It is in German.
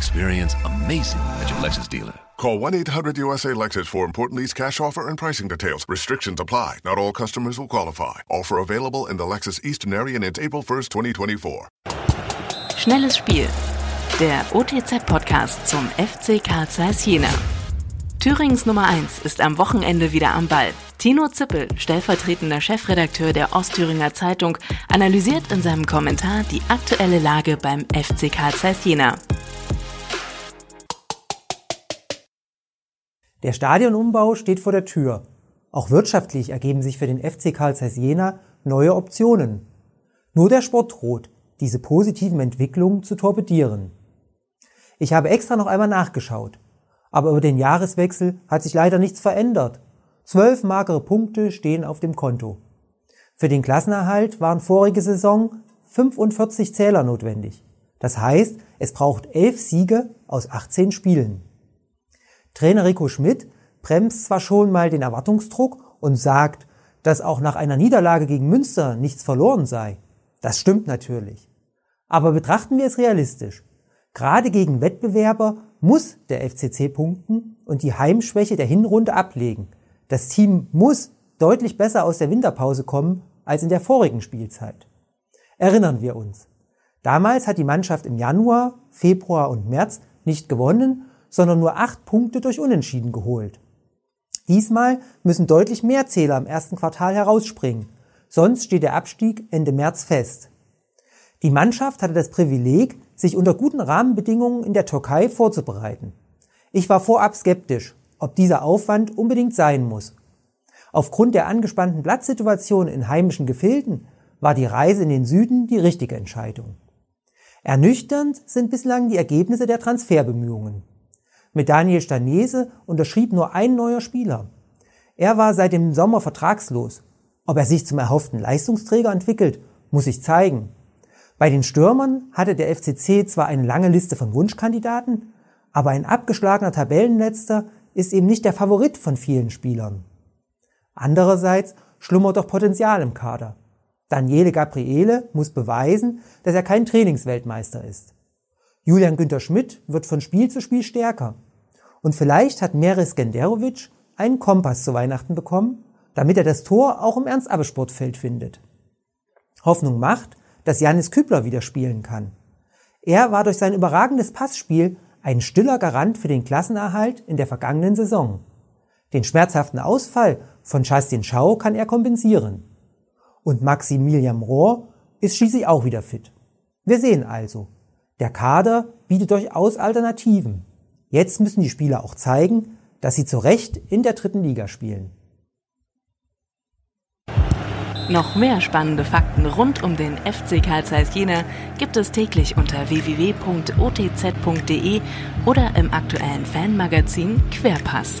Experience amazing at your Lexus dealer. Call 1-800-USA-LEXUS for important lease cash offer and pricing details. Restrictions apply. Not all customers will qualify. Offer available in the Lexus Eastern area and it's April 1st, 2024. Schnelles Spiel. Der OTZ-Podcast zum FC Karl Zeiss Jena. Thürings Nummer 1 ist am Wochenende wieder am Ball. Tino Zippel, stellvertretender Chefredakteur der Ostthüringer Zeitung, analysiert in seinem Kommentar die aktuelle Lage beim FC Karl Zeiss Jena. Der Stadionumbau steht vor der Tür. Auch wirtschaftlich ergeben sich für den FC Karl Zeiss Jena neue Optionen. Nur der Sport droht, diese positiven Entwicklungen zu torpedieren. Ich habe extra noch einmal nachgeschaut. Aber über den Jahreswechsel hat sich leider nichts verändert. Zwölf magere Punkte stehen auf dem Konto. Für den Klassenerhalt waren vorige Saison 45 Zähler notwendig. Das heißt, es braucht elf Siege aus 18 Spielen. Trainer Rico Schmidt bremst zwar schon mal den Erwartungsdruck und sagt, dass auch nach einer Niederlage gegen Münster nichts verloren sei. Das stimmt natürlich. Aber betrachten wir es realistisch. Gerade gegen Wettbewerber muss der FCC punkten und die Heimschwäche der Hinrunde ablegen. Das Team muss deutlich besser aus der Winterpause kommen als in der vorigen Spielzeit. Erinnern wir uns. Damals hat die Mannschaft im Januar, Februar und März nicht gewonnen sondern nur acht Punkte durch Unentschieden geholt. Diesmal müssen deutlich mehr Zähler im ersten Quartal herausspringen, sonst steht der Abstieg Ende März fest. Die Mannschaft hatte das Privileg, sich unter guten Rahmenbedingungen in der Türkei vorzubereiten. Ich war vorab skeptisch, ob dieser Aufwand unbedingt sein muss. Aufgrund der angespannten Platzsituation in heimischen Gefilden war die Reise in den Süden die richtige Entscheidung. Ernüchternd sind bislang die Ergebnisse der Transferbemühungen. Mit Daniel Stanese unterschrieb nur ein neuer Spieler. Er war seit dem Sommer vertragslos. Ob er sich zum erhofften Leistungsträger entwickelt, muss sich zeigen. Bei den Stürmern hatte der FCC zwar eine lange Liste von Wunschkandidaten, aber ein abgeschlagener Tabellenletzter ist eben nicht der Favorit von vielen Spielern. Andererseits schlummert doch Potenzial im Kader. Daniele Gabriele muss beweisen, dass er kein Trainingsweltmeister ist. Julian Günther Schmidt wird von Spiel zu Spiel stärker. Und vielleicht hat Meris Genderovic einen Kompass zu Weihnachten bekommen, damit er das Tor auch im Ernst-Abbe-Sportfeld findet. Hoffnung macht, dass Janis Kübler wieder spielen kann. Er war durch sein überragendes Passspiel ein stiller Garant für den Klassenerhalt in der vergangenen Saison. Den schmerzhaften Ausfall von Justin Schau kann er kompensieren. Und Maximilian Rohr ist schließlich auch wieder fit. Wir sehen also, der Kader bietet durchaus Alternativen. Jetzt müssen die Spieler auch zeigen, dass sie zu Recht in der dritten Liga spielen. Noch mehr spannende Fakten rund um den FC Karl Zeiss Jena gibt es täglich unter www.otz.de oder im aktuellen Fanmagazin Querpass.